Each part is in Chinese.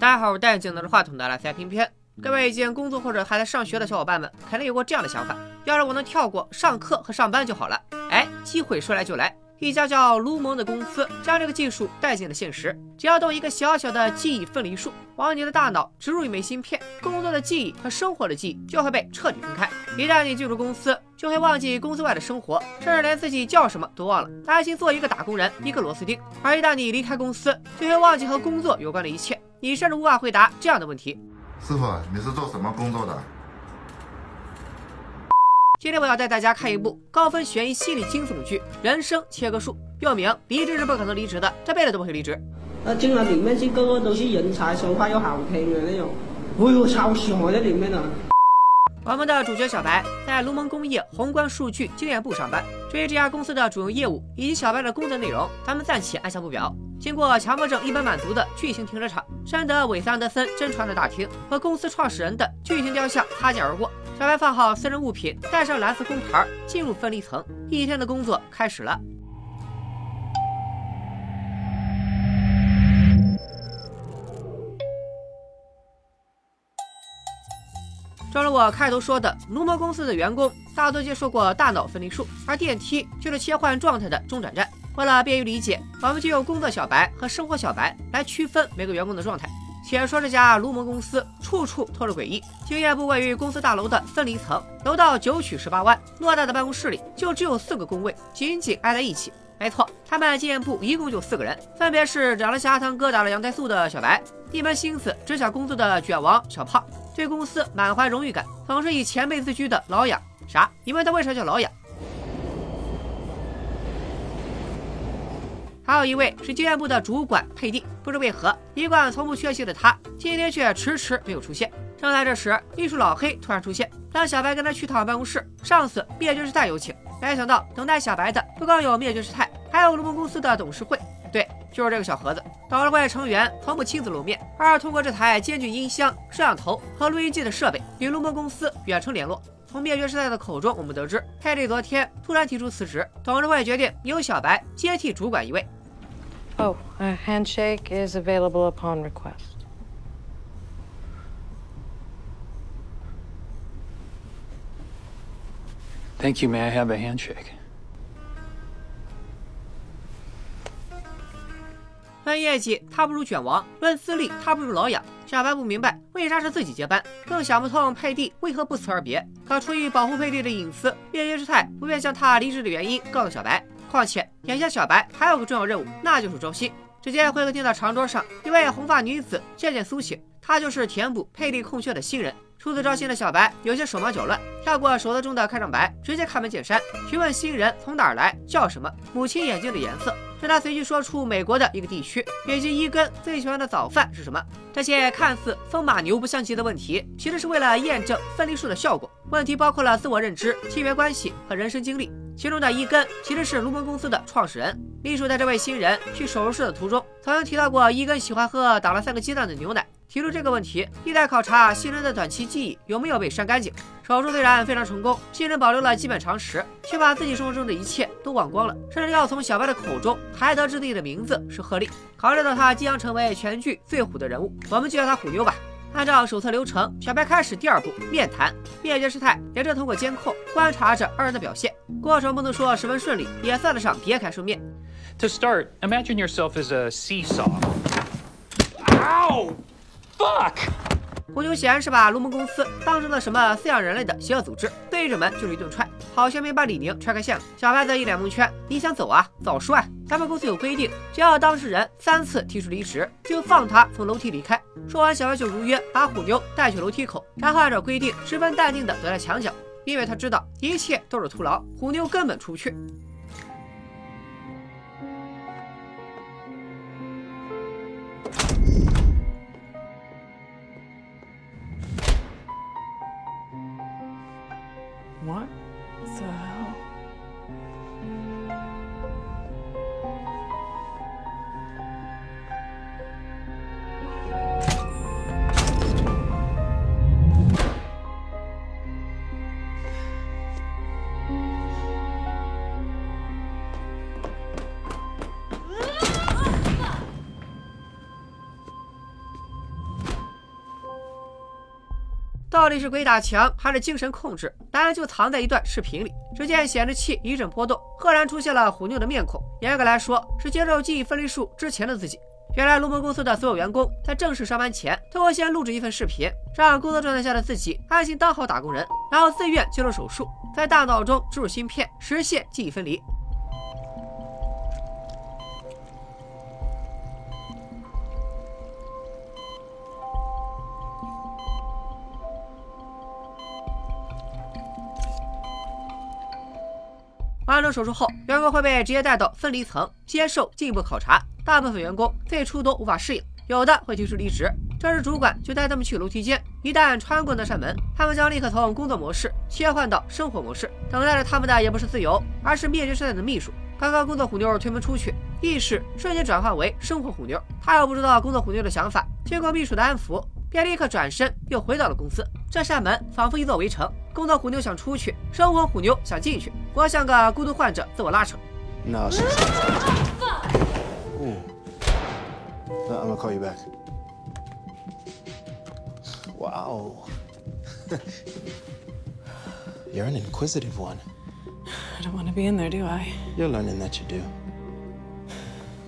大家好，我戴眼镜拿着话筒的来塞偏偏。各位已经工作或者还在上学的小伙伴们，肯定有过这样的想法：要是我能跳过上课和上班就好了。哎，机会说来就来。一家叫卢蒙的公司将这个技术带进了现实。只要动一个小小的记忆分离术，往你的大脑植入一枚芯片，工作的记忆和生活的记忆就会被彻底分开。一旦你进入公司，就会忘记公司外的生活，甚至连自己叫什么都忘了，安心做一个打工人，一个螺丝钉。而一旦你离开公司，就会忘记和工作有关的一切，你甚至无法回答这样的问题：师傅，你是做什么工作的？今天我要带大家看一部高分悬疑心理惊悚剧《人生切割术》，又名离职是不可能离职的，这辈子都不会离职。啊，进了里面是个个都是人才，说话又好听的那种，哎呦，超爽在里面啊！我们的主角小白在卢蒙工业宏观数据经验部上班。至于这家公司的主营业务以及小白的工作内容，咱们暂且按下不表。经过强迫症一般满足的巨型停车场，山德韦斯安德森真传的大厅和公司创始人的巨型雕像擦肩而过。小白放好私人物品，带上蓝色工牌，进入分离层。一天的工作开始了。正如我开头说的，卢蒙公司的员工大多接受过大脑分离术，而电梯就是切换状态的中转站。为了便于理解，我们就用工作小白和生活小白来区分每个员工的状态。且说这家卢蒙公司处处透着诡异，经验部位于公司大楼的分离层，楼道九曲十八弯，偌大的办公室里就只有四个工位，紧紧挨在一起。没错，他们经验部一共就四个人，分别是长得像阿汤哥打了羊胎素的小白，一门心思只想工作的卷王小胖，对公司满怀荣誉感，总是以前辈自居的老痒。啥？你问他为啥叫老痒？还有一位是经验部的主管佩蒂，不知为何，一贯从不缺席的他，今天却迟迟没有出现。正在这时，秘书老黑突然出现，让小白跟他去趟办公室，上司灭绝师太有请。没想到，等待小白的不光有灭绝师太，还有卢蒙公司的董事会。对，就是这个小盒子。董事会成员从不亲自露面，而是通过这台兼具音箱、摄像头和录音机的设备，与卢蒙公司远程联络。从灭绝师太的口中，我们得知，佩利昨天突然提出辞职，董事会决定由小白接替主管一位。Oh, a handshake is available upon request. Thank you. May I have a handshake? 论业绩，他不如卷王；论资历，他不如老痒。小白不明白为啥是自己接班，更想不通佩蒂为何不辞而别。可出于保护佩蒂的隐私，灭绝师太不便将他离职的原因告诉小白。况且，眼下小白还有个重要任务，那就是招新。只见会客厅的长桌上，一位红发女子渐渐苏醒，她就是填补佩蒂空缺的新人。初次招新的小白有些手忙脚乱，跳过手册中的开场白，直接开门见山询问新人从哪儿来，叫什么，母亲眼睛的颜色。让他随机说出美国的一个地区，以及伊根最喜欢的早饭是什么。这些看似风马牛不相及的问题，其实是为了验证分离术的效果。问题包括了自我认知、亲缘关系和人生经历。其中的伊根其实是卢蒙公司的创始人。秘书在这位新人去手术室的途中，曾经提到过伊根喜欢喝打了三个鸡蛋的牛奶。提出这个问题，意在考察新人的短期记忆有没有被删干净。手术虽然非常成功，新人保留了基本常识，却把自己生活中的一切都忘光了，甚至要从小白的口中才得知自己的名字是赫利。考虑到他即将成为全剧最虎的人物，我们就叫他虎妞吧。按照手册流程，小白开始第二步面谈。灭绝师太也正通过监控观察着二人的表现，过程不能说十分顺利，也算得上别开生面。To start, imagine yourself as a seesaw. Ow! Fuck! 虎妞显然是把龙门公司当成了什么饲养人类的邪恶组织，对着门就是一顿踹，好像没把李宁踹开线了。小白则一脸蒙圈：“你想走啊？早说啊！咱们公司有规定，只要当事人三次提出离职，就放他从楼梯离开。”说完，小白就如约把虎妞带去楼梯口，然后按照规定，十分淡定地躲在墙角，因为他知道一切都是徒劳，虎妞根本出不去。我到底是鬼打墙，还是精神控制？答案就藏在一段视频里。只见显示器一阵波动，赫然出现了虎妞的面孔。严格来说，是接受记忆分离术之前的自己。原来，龙门公司的所有员工在正式上班前，都会先录制一份视频，让工作状态下的自己安心当好打工人，然后自愿接受手术，在大脑中植入芯片，实现记忆分离。手术后，员工会被直接带到分离层接受进一步考察。大部分员工最初都无法适应，有的会提出离职。这时主管就带他们去楼梯间，一旦穿过那扇门，他们将立刻从工作模式切换到生活模式。等待着他们的也不是自由，而是灭绝师太的秘书。刚刚工作虎妞推门出去，意识瞬间转换为生活虎妞。他又不知道工作虎妞的想法，经过秘书的安抚，便立刻转身又回到了公司。这扇门仿佛一座围城。工作虎妞想出去，生活虎妞想进去，活像个孤独患者，自我拉扯。No, she's. Ooh. No, I'm gonna call you back. Wow. You're an inquisitive one. I don't want to be in there, do I? You're learning that you do.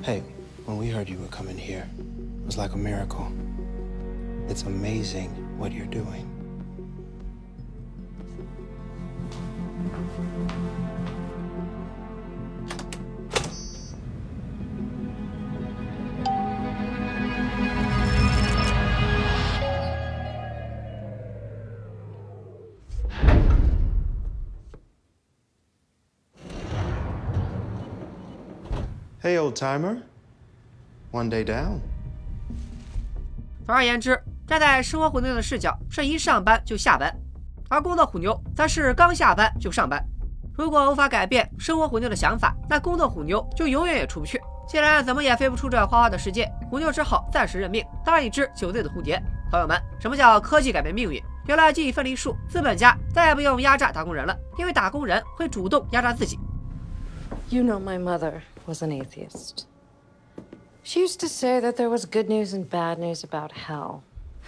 Hey, when we heard you were coming here, it was like a miracle. It's amazing what you're doing. Hey, old timer. One day down. All right, Andrew. 站在生活虎妞的视角，是一上班就下班；而工作虎妞则是刚下班就上班。如果无法改变生活虎妞的想法，那工作虎妞就永远也出不去。既然怎么也飞不出这花花的世界，虎妞只好暂时认命，当一只酒醉的蝴蝶。朋友们，什么叫科技改变命运？有了记忆分离术，资本家再也不用压榨打工人了，因为打工人会主动压榨自己。You know, my mother was an atheist. She used to say that there was good news and bad news about hell.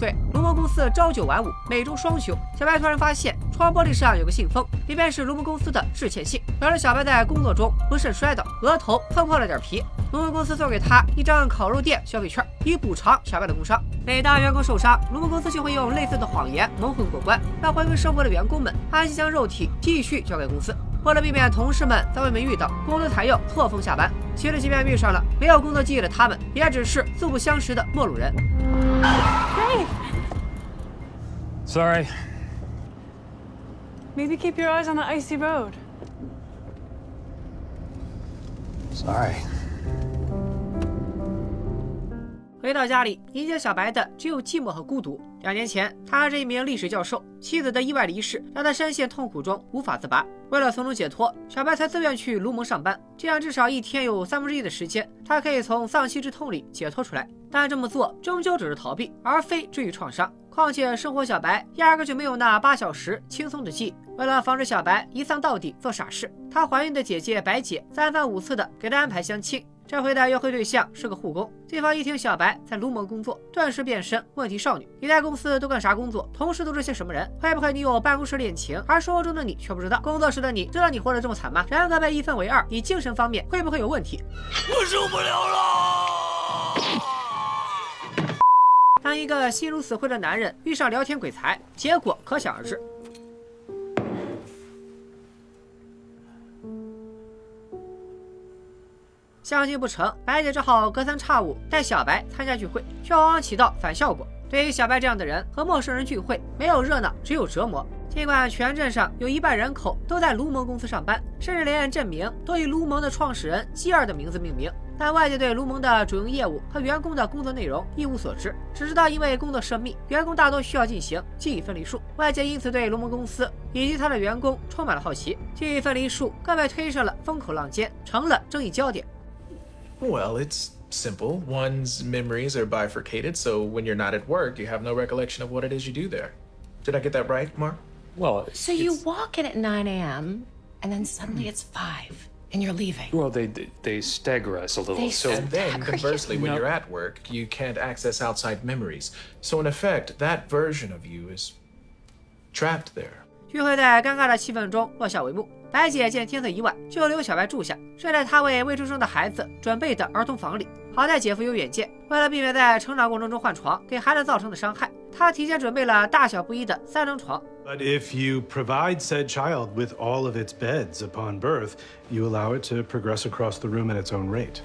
对，龙门公司朝九晚五，每周双休。小白突然发现窗玻璃上有个信封，里面是龙门公司的致歉信，表示小白在工作中不慎摔倒，额头碰破了点皮。龙门公司送给他一张烤肉店消费券，以补偿小白的工伤。每当员工受伤，龙门公司就会用类似的谎言蒙混过关，让回归生活的员工们安心将肉体继续交给公司。为了避免同事们在外面遇到，公司采用错峰下班。其实，即便遇上了没有工作记忆的他们，也只是素不相识的陌路人。Sorry. Maybe keep your eyes on the icy road. Sorry. 回到家里，迎接小白的只有寂寞和孤独。两年前，他是一名历史教授，妻子的意外离世让他深陷痛苦中无法自拔。为了从中解脱，小白才自愿去卢蒙上班，这样至少一天有三分之一的时间，他可以从丧妻之痛里解脱出来。但这么做终究只是逃避，而非治愈创伤。况且，生活小白压根就没有那八小时轻松的记。为了防止小白一丧到底做傻事，他怀孕的姐姐白姐三番五次的给他安排相亲。这回的约会对象是个护工，对方一听小白在卢蒙工作，顿时变身问题少女。你在公司都干啥工作？同事都是些什么人？会不会你有办公室恋情，而生活中的你却不知道？工作时的你知道你活得这么惨吗？人格被一分为二，你精神方面会不会有问题？我受不了了！当一个心如死灰的男人遇上聊天鬼才，结果可想而知。相亲不成，白姐只好隔三差五带小白参加聚会，却往往起到反效果。对于小白这样的人，和陌生人聚会没有热闹，只有折磨。尽管全镇上有一半人口都在卢蒙公司上班，甚至连镇名都以卢蒙的创始人基尔的名字命名，但外界对卢蒙的主营业务和员工的工作内容一无所知，只知道因为工作涉密，员工大多需要进行记忆分离术。外界因此对卢蒙公司以及他的员工充满了好奇，记忆分离术更被推上了风口浪尖，成了争议焦点。Well, it's simple. One's memories are bifurcated, so when you're not at work, you have no recollection of what it is you do there. Did I get that right, Mark? Well, So you walk in at 9 a.m. and then suddenly it's 5 and you're leaving. well, they they stagger us a little. They so And then, Stagger you. conversely, when No. you're at work, you can't access outside memories. So, in effect, that version of you is trapped there. 聚会在尴尬的气氛中落下帷幕。 白姐见天色已晚，就留小白住下，睡在她为未出生的孩子准备的儿童房里。好在姐夫有远见，为了避免在成长过程中换床给孩子造成的伤害，他提前准备了大小不一的三张床。But if you provide said child with all of its beds upon birth, you allow it to progress across the room at its own rate.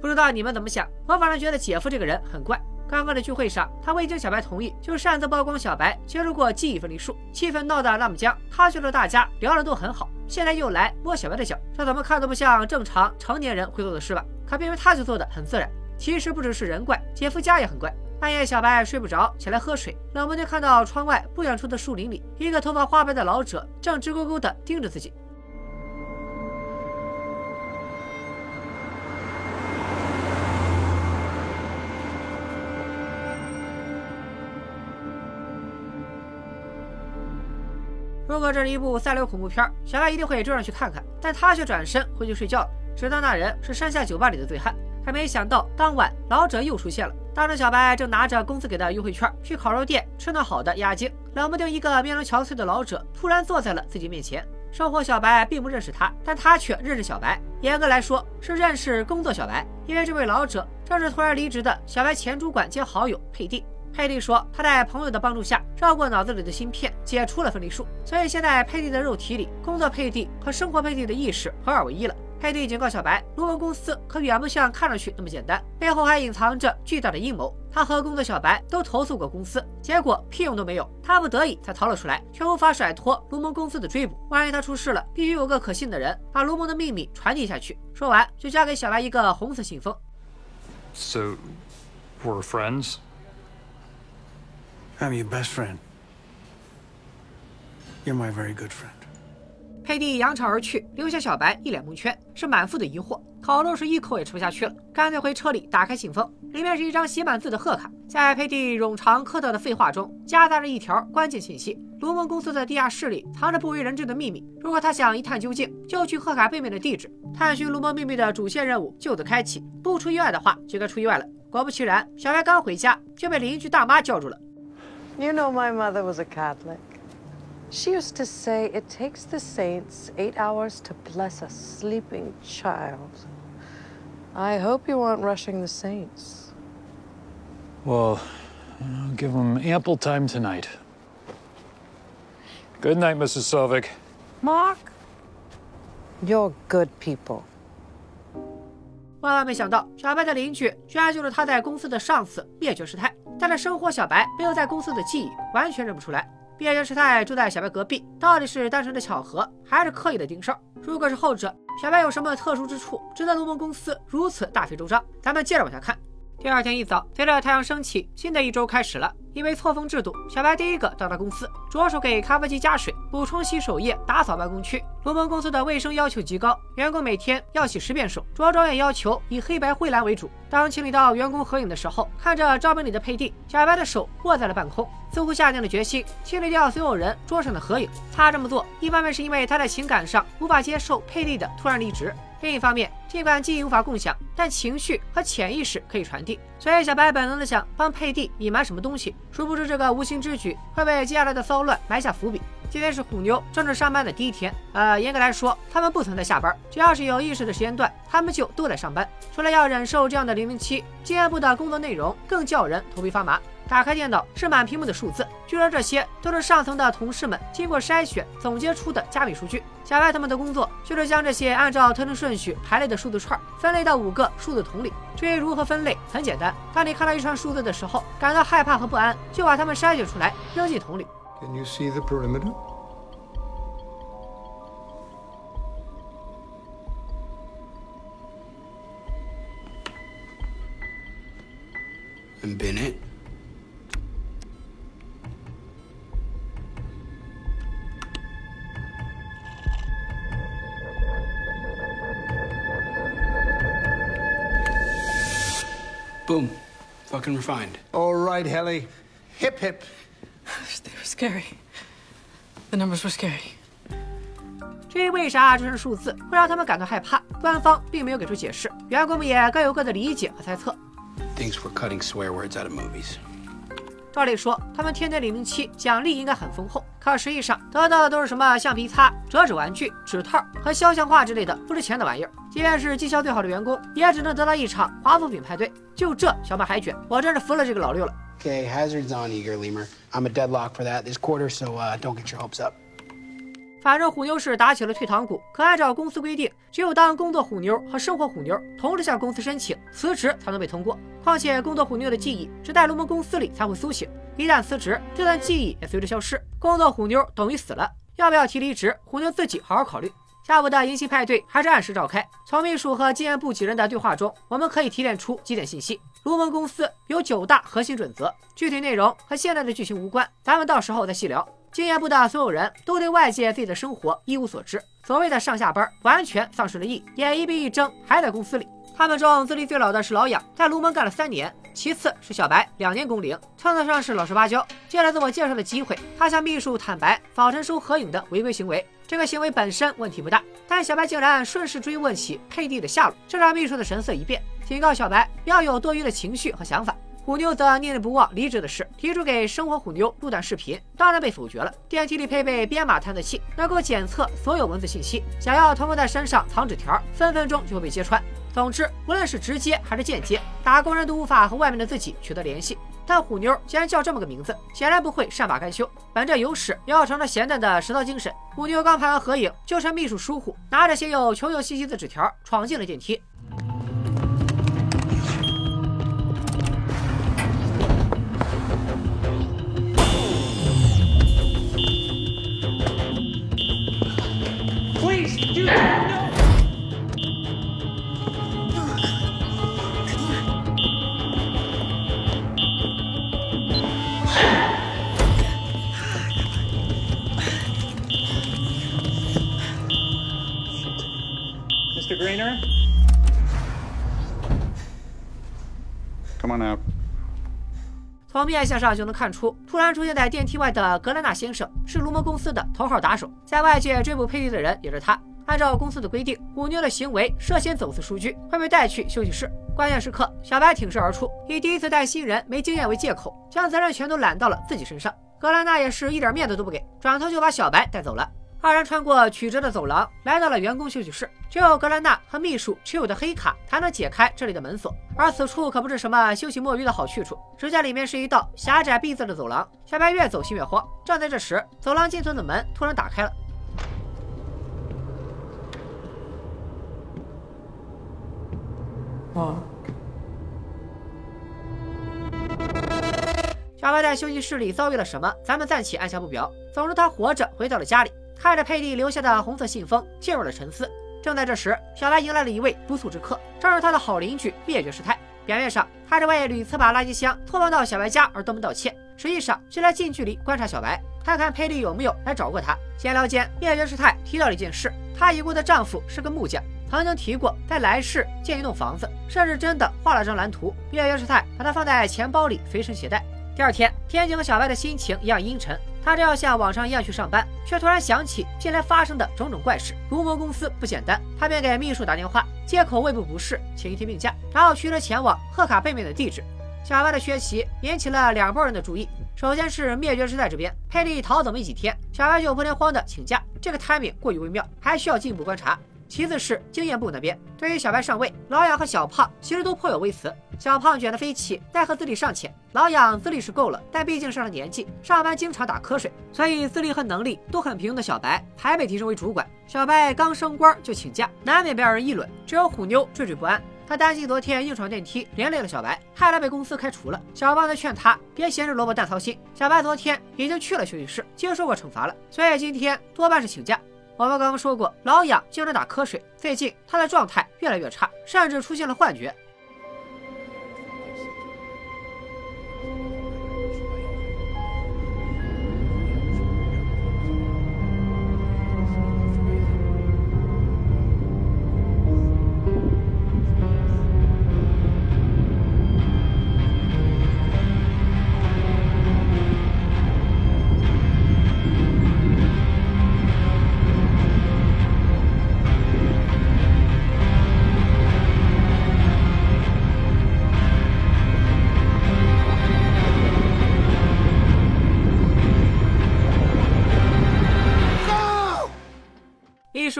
不知道你们怎么想，我反正觉得姐夫这个人很怪。刚刚的聚会上，他未经小白同意就擅自曝光小白接触过记忆分离术，气氛闹得那么僵。他觉得大家聊得都很好，现在又来摸小白的脚，这怎么看都不像正常成年人会做的事吧？可偏偏他却做的很自然。其实不只是人怪，姐夫家也很怪。半夜小白睡不着，起来喝水，冷不丁看到窗外不远处的树林里，一个头发花白的老者正直勾勾的盯着自己。如果这是一部三流恐怖片，小白一定会追上去看看，但他却转身回去睡觉了，只当那人是山下酒吧里的醉汉。可没想到，当晚老者又出现了。当时小白正拿着公司给的优惠券去烤肉店吃顿好的压惊，冷不丁一个面容憔悴的老者突然坐在了自己面前。生活小白并不认识他，但他却认识小白。严格来说是认识工作小白，因为这位老者正是突然离职的小白前主管兼好友佩蒂。佩蒂说，他在朋友的帮助下绕过脑子里的芯片，解除了分离术，所以现在佩蒂的肉体里，工作佩蒂和生活佩蒂的意识合二为一了。佩蒂警告小白，卢蒙公司可远不像看上去那么简单，背后还隐藏着巨大的阴谋。他和工作小白都投诉过公司，结果屁用都没有。他不得已才逃了出来，却无法甩脱卢蒙公司的追捕。万一他出事了，必须有个可信的人把卢蒙的秘密传递下去。说完，就交给小白一个红色信封。so we're friends. I'm your best friend. You're my very good friend. 佩蒂扬长而去，留下小白一脸蒙圈，是满腹的疑惑。烤肉是一口也吃不下去了，干脆回车里打开信封，里面是一张写满字的贺卡。在佩蒂冗长客套的废话中，夹杂着一条关键信息：卢蒙公司的地下室里藏着不为人知的秘密。如果他想一探究竟，就去贺卡背面的地址，探寻卢蒙秘密的主线任务就此开启。不出意外的话，就该出意外了。果不其然，小白刚回家就被邻居大妈叫住了。You know, my mother was a Catholic. She used to say it takes the saints eight hours to bless a sleeping child. I hope you aren't rushing the saints. Well, I'll give them ample time tonight. Good night, Mrs. Sovic. Mark, you're good people. 万万没想到，小白的邻居居然就是他在公司的上司灭绝师太。 但是生活小白没有在公司的记忆，完全认不出来。灭绝师太住在小白隔壁，到底是单纯的巧合，还是刻意的盯梢？如果是后者，小白有什么特殊之处，值得卢蒙公司如此大费周章？咱们接着往下看。第二天一早，随着太阳升起，新的一周开始了。因为错峰制度，小白第一个到达公司，着手给咖啡机加水、补充洗手液、打扫办公区。罗蒙公司的卫生要求极高，员工每天要洗十遍手，着装也要求以黑白灰蓝为主。当清理到员工合影的时候，看着照片里的佩蒂，小白的手握在了半空，似乎下定了决心清理掉所有人桌上的合影。他这么做，一方面是因为他在情感上无法接受佩蒂的突然离职。另一方面，尽管记忆无法共享，但情绪和潜意识可以传递，所以小白本能的想帮佩蒂隐瞒什么东西。殊不知这个无心之举会为接下来的骚乱埋下伏笔。今天是虎妞正式上班的第一天，呃，严格来说，他们不存在下班，只要是有意识的时间段，他们就都在上班。除了要忍受这样的零零七，经验部的工作内容更叫人头皮发麻。打开电脑是满屏幕的数字，据说这些都是上层的同事们经过筛选总结出的加密数据。小白他们的工作就是将这些按照特定顺序排列的数字串分类到五个数字桶里。至于如何分类，很简单，当你看到一串数字的时候，感到害怕和不安，就把它们筛选出来扔进桶里。Can you see the perimeter? and bin Boom. Fucking refined. All right, Helly. Hip hip. They were scary. The numbers were scary. 至于为啥这是数字会让他们感到害怕，官方并没有给出解释，员工们也各有各的理解和猜测。Thinks we're cutting swear words out of movies. 照理说，他们天天零零七奖励应该很丰厚，可实际上得到的都是什么橡皮擦、折纸玩具、纸套和肖像画之类的不值钱的玩意儿。即便是绩效最好的员工，也只能得到一场华夫饼派对。就这小马海卷，我真是服了这个老六了。Okay, hazards on, Eager Lemur. I'm a deadlock for that this quarter, so uh, don't get your hopes up. 反正虎妞是打起了退堂鼓，可按照公司规定，只有当工作虎妞和生活虎妞同时向公司申请辞职才能被通过。况且工作虎妞的记忆只在龙门公司里才会苏醒，一旦辞职，这段记忆也随之消失，工作虎妞等于死了。要不要提离职，虎妞自己好好考虑。下午的迎新派对还是按时召开。从秘书和经验部几人的对话中，我们可以提炼出几点信息：卢门公司有九大核心准则，具体内容和现在的剧情无关，咱们到时候再细聊。经验部的所有人都对外界自己的生活一无所知，所谓的上下班完全丧失了意义，眼一闭一睁还在公司里。他们中资历最老的是老痒，在龙门干了三年；其次是小白，两年工龄，称得上是老实巴交。借着自我介绍的机会，他向秘书坦白早晨收合影的违规行为。这个行为本身问题不大，但小白竟然顺势追问起佩蒂的下落，这让秘书的神色一变，警告小白不要有多余的情绪和想法。虎妞则念念不忘离职的事，提出给生活虎妞录段视频，当然被否决了。电梯里配备编码探测器，能够检测所有文字信息，想要同学在身上藏纸条，分分钟就会被揭穿。总之，无论是直接还是间接，打工人都无法和外面的自己取得联系。但虎妞既然叫这么个名字，显然不会善罢甘休。本着有屎要尝尝咸淡的实操精神，虎妞刚拍完合影，就趁秘书疏忽，拿着写有求救信息的纸条闯进了电梯。Mr. Greener? Come on out. 从面相上就能看出，突然出现在电梯外的格兰纳先生是卢蒙公司的头号打手，在外界追捕佩蒂的人也是他。按照公司的规定，虎妞的行为涉嫌走私数据，会被带去休息室。关键时刻，小白挺身而出，以第一次带新人没经验为借口，将责任全都揽到了自己身上。格兰娜也是一点面子都不给，转头就把小白带走了。二人穿过曲折的走廊，来到了员工休息室。只有格兰娜和秘书持有的黑卡才能解开这里的门锁，而此处可不是什么休息摸鱼的好去处。只见里面是一道狭窄闭塞的走廊，小白越走心越慌。正在这时，走廊尽头的门突然打开了。哦。小白在休息室里遭遇了什么？咱们暂且按下不表。总之，他活着回到了家里，看着佩蒂留下的红色信封，进入了沉思。正在这时，小白迎来了一位不速之客，正是他的好邻居灭绝师太。表面上，他是为屡次把垃圾箱拖放到小白家而登门道歉，实际上是来近距离观察小白，看看佩蒂有没有来找过他。闲聊间，灭绝师太提到了一件事：她已故的丈夫是个木匠，曾经提过在来世建一栋房子，甚至真的画了张蓝图。灭绝师太把它放在钱包里随身携带。第二天，天井和小白的心情一样阴沉。他正要像往常一样去上班，却突然想起近来发生的种种怪事。毒魔公司不简单，他便给秘书打电话，借口胃部不适，请一天病假，然后驱车前往贺卡背面的地址。小白的缺席引起了两拨人的注意。首先是灭绝师太这边，佩蒂逃走没几天，小白就破天荒的请假，这个 timing 过于微妙，还需要进一步观察。其次是经验部那边，对于小白上位，老痒和小胖其实都颇有微词。小胖卷得飞起，奈何资历尚浅；老痒资历是够了，但毕竟上了年纪，上班经常打瞌睡，所以资历和能力都很平庸的小白还被提升为主管。小白刚升官就请假，难免被二人议论。只有虎妞惴惴不安，他担心昨天硬闯电梯连累了小白，害他被公司开除了。小胖则劝他别闲着萝卜淡操心，小白昨天已经去了休息室，接受过惩罚了，所以今天多半是请假。我们刚刚说过，老痒经常打瞌睡，最近他的状态越来越差，甚至出现了幻觉。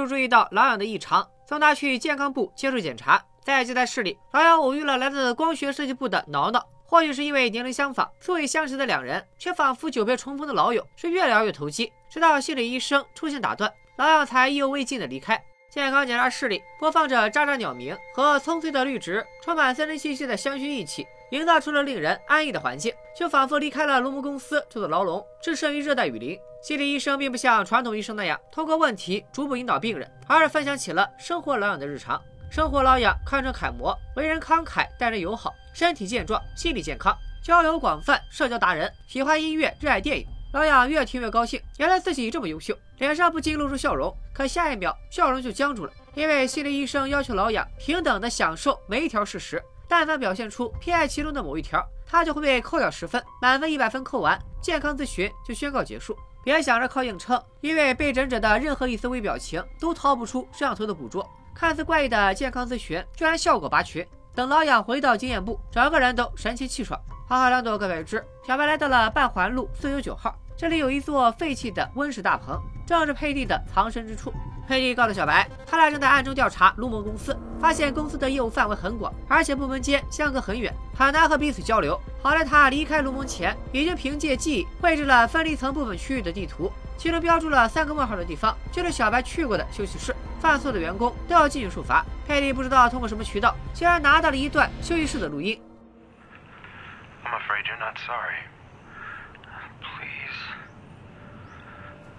注意到老痒的异常，送他去健康部接受检查。在接待室里，老痒偶遇了来自光学设计部的挠挠。或许是因为年龄相仿、素未相识的两人，却仿佛久别重逢的老友，是越聊越投机。直到心理医生出现打断，老痒才意犹未尽的离开。健康检查室里播放着喳喳鸟鸣和葱翠的绿植，充满森林气息的香薰一起，营造出了令人安逸的环境，就仿佛离开了龙木公司这座牢笼，置身于热带雨林。心理医生并不像传统医生那样通过问题逐步引导病人，而是分享起了生活老痒的日常。生活老痒堪称楷模，为人慷慨，待人友好，身体健壮，心理健康，交友广泛，社交达人，喜欢音乐，热爱电影。老痒越听越高兴，原来自己这么优秀，脸上不禁露出笑容。可下一秒，笑容就僵住了，因为心理医生要求老痒平等的享受每一条事实，但凡表现出偏爱其中的某一条，他就会被扣掉十分，满分一百分扣完，健康咨询就宣告结束。别想着靠硬撑，因为被诊者的任何一丝微表情都逃不出摄像头的捕捉。看似怪异的健康咨询，居然效果拔群。等老痒回到经验部，整个人都神清气爽。好好两朵各位知，小白来到了半环路四九九号。这里有一座废弃的温室大棚，正是佩蒂的藏身之处。佩蒂告诉小白，他俩正在暗中调查卢蒙公司，发现公司的业务范围很广，而且部门间相隔很远，很难和彼此交流。好在他离开卢蒙前，已经凭借记忆绘制了分离层部分区域的地图，其中标注了三个问号的地方，就是小白去过的休息室。犯错的员工都要进行处罚。佩蒂不知道通过什么渠道，竟然拿到了一段休息室的录音。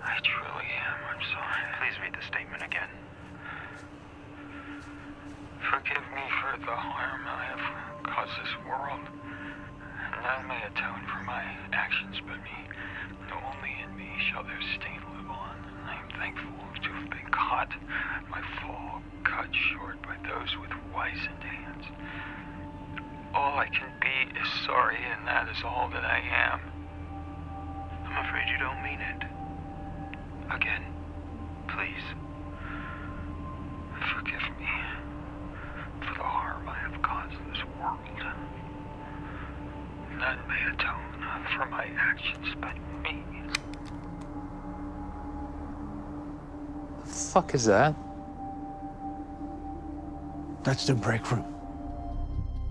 I truly am. I'm sorry. Please read the statement again. Forgive me for the harm I have caused this world. None may atone for my actions but me. Fuck is that? That's the break room.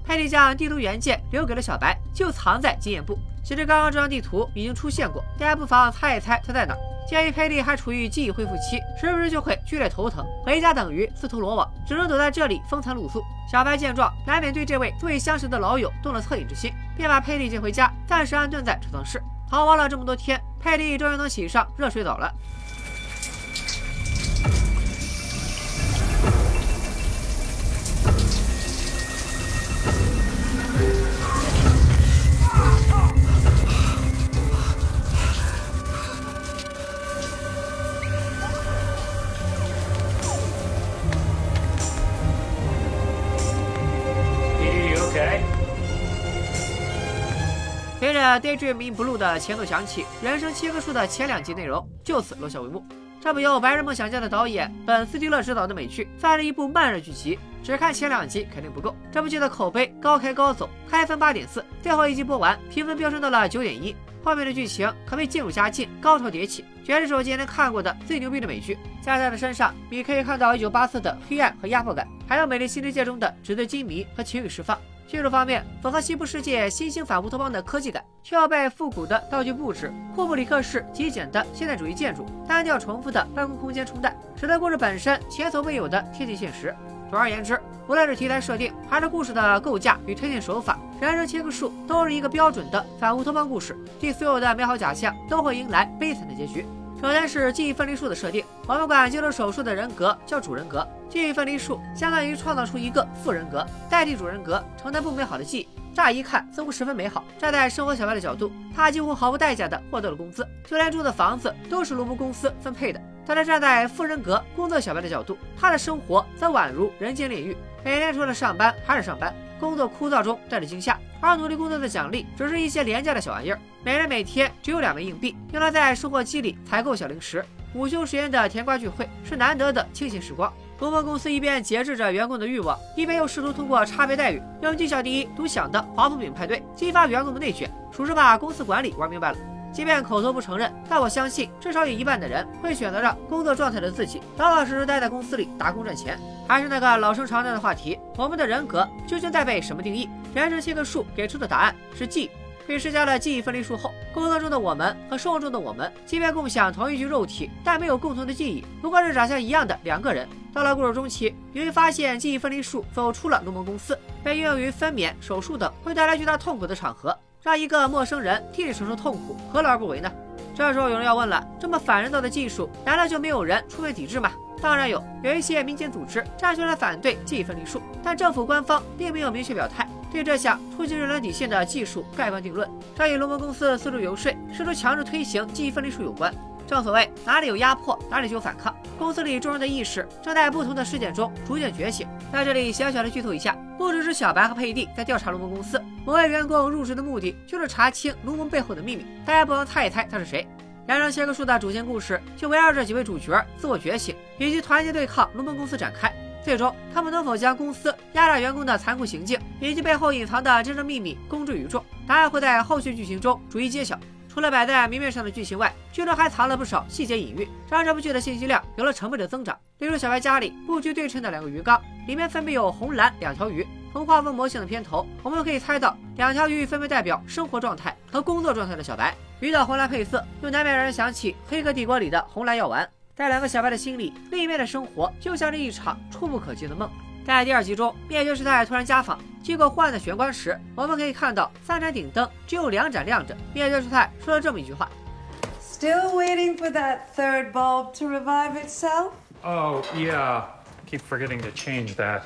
佩蒂将地图原件留给了小白，就藏在经验部。其实刚刚这张地图已经出现过，大家不妨猜一猜它在哪。鉴于佩蒂还处于记忆恢复期，时不时就会剧烈头疼，回家等于自投罗网，只能躲在这里风餐露宿。小白见状，难免对这位素未相识的老友动了恻隐之心，便把佩蒂接回家，暂时安顿在储藏室。逃亡了这么多天，佩蒂终于能洗上热水澡了。Daydream in Blue》的前奏响起，《人生切割术》的前两集内容就此落下帷幕。这部由白日梦想家的导演本·斯蒂勒执导的美剧，算是一部慢热剧集，只看前两集肯定不够。这部剧的口碑高开高走，开分八点四，最后一集播完，评分飙升到了九点一。后面的剧情可谓渐入佳境，高潮迭起，绝对是我今年看过的最牛逼的美剧。在他的身上，你可以看到1984的黑暗和压迫感，还有《美丽新世界》中的纸醉金迷和情欲释放。技术方面，符合西部世界新兴反乌托邦的科技感，却要被复古的道具布置、库布里克式极简的现代主义建筑、单调重复的办公空间冲淡，使得故事本身前所未有的贴近现实。总而言之，无论是题材设定，还是故事的构架与推进手法，《人生切割术》都是一个标准的反乌托邦故事。对所有的美好假象，都会迎来悲惨的结局。首先是记忆分离术的设定，我们管接受手术的人格叫主人格。记忆分离术相当于创造出一个副人格，代替主人格承担不美好的记忆。乍一看似乎十分美好，站在生活小白的角度，他几乎毫无代价的获得了工资，就连住的房子都是卢布公司分配的。但是站在副人格工作小白的角度，他的生活则宛如人间炼狱，每天除了上班还是上班，工作枯燥中带着惊吓，而努力工作的奖励只是一些廉价的小玩意儿。每人每天只有两枚硬币，用来在收货机里采购小零食。午休时间的甜瓜聚会是难得的清闲时光。卢蒙公司一边节制着员工的欲望，一边又试图通过差别待遇，用绩效第一、独享的华夫饼派对激发员工的内卷，属实把公司管理玩明白了。即便口头不承认，但我相信至少有一半的人会选择让工作状态的自己老老实实待在公司里打工赚钱。还是那个老生常谈的话题，我们的人格究竟在被什么定义？人生七个数给出的答案是记忆。被施加了记忆分离术后，工作中的我们和生活中的我们，即便共享同一具肉体，但没有共同的记忆，不过是长相一样的两个人。到了故事中期，由于发现记忆分离术走出了龙门公司，被应用于分娩、手术等会带来巨大痛苦的场合，让一个陌生人替你承受痛苦，何乐而不为呢？这时候有人要问了：这么反人道的技术，难道就没有人出面抵制吗？当然有，有一些民间组织站出来反对记忆分离术，但政府官方并没有明确表态。对这项触及人类底线的技术盖棺定论，这与龙门公司四处游说、试图强制推行记忆分离术有关。正所谓哪里有压迫，哪里就有反抗。公司里众人的意识正在不同的事件中逐渐觉醒。在这里小小的剧透一下，不只是小白和佩蒂在调查龙门公司，某位员工入职的目的就是查清龙门背后的秘密。大家不妨猜一猜他是谁？人生切割术的主线故事就围绕着几位主角自我觉醒以及团结对抗龙门公司展开。最终，他们能否将公司压榨员工的残酷行径以及背后隐藏的真正秘密公之于众？答案会在后续剧情中逐一揭晓。除了摆在明面上的剧情外，剧中还藏了不少细节隐喻，让这部剧的信息量有了成倍的增长。例如，小白家里布局对称的两个鱼缸，里面分别有红蓝两条鱼。从画风魔性的片头，我们可以猜到两条鱼分别代表生活状态和工作状态的小白。鱼的红蓝配色又难免让人想起《黑客帝国》里的红蓝药丸。在两个小白的心里，另一面的生活就像是一场触不可及的梦。在第二集中，灭绝师太突然家访，经过昏暗的玄关时，我们可以看到三盏顶灯只有两盏亮着。灭绝师太说了这么一句话：“Still waiting for that third bulb to revive itself? Oh yeah, keep forgetting to change that.”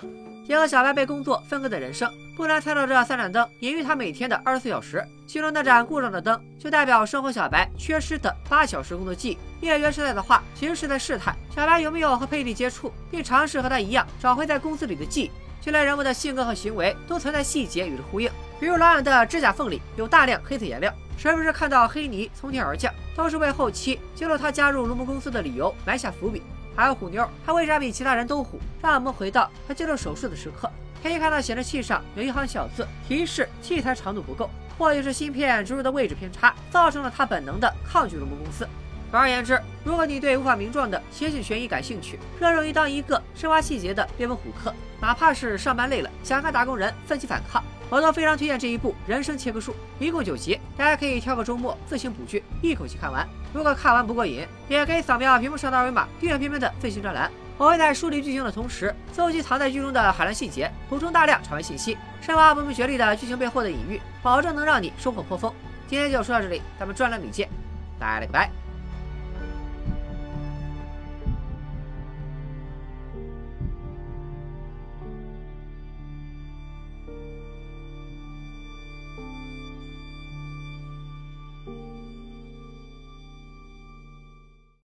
结合小白被工作分割的人生，不难猜到这三盏灯隐喻他每天的二十四小时。其中那盏故障的灯，就代表生活小白缺失的八小时工作记忆。灭绝师太的话，其实是在试探小白有没有和佩蒂接触，并尝试和他一样找回在公司里的记忆。就连人物的性格和行为，都存在细节与之呼应。比如老远的指甲缝里有大量黑色颜料，时不时看到黑泥从天而降，都是为后期揭露他加入龙门公司的理由埋下伏笔。还有虎妞，她为啥比其他人都虎？让我们回到她接受手术的时刻，可以看到显示器上有一行小字，提示器材长度不够，或许是芯片植入的位置偏差，造成了她本能的抗拒龙门公司。总而言之，如果你对无法名状的血腥悬疑感兴趣，热衷于当一个深挖细节的猎文虎克，哪怕是上班累了想看打工人奋起反抗，我都非常推荐这一部《人生切割术》，一共九集，大家可以挑个周末自行补剧，一口气看完。如果看完不过瘾，也可以扫描屏幕上的二维码订阅片片的最新专栏。我会在梳理剧情的同时，搜集藏在剧中的海量细节，补充大量场外信息，深挖不明觉厉的剧情背后的隐喻，保证能让你收获颇丰。今天就说到这里，咱们专栏里见，拜了个拜。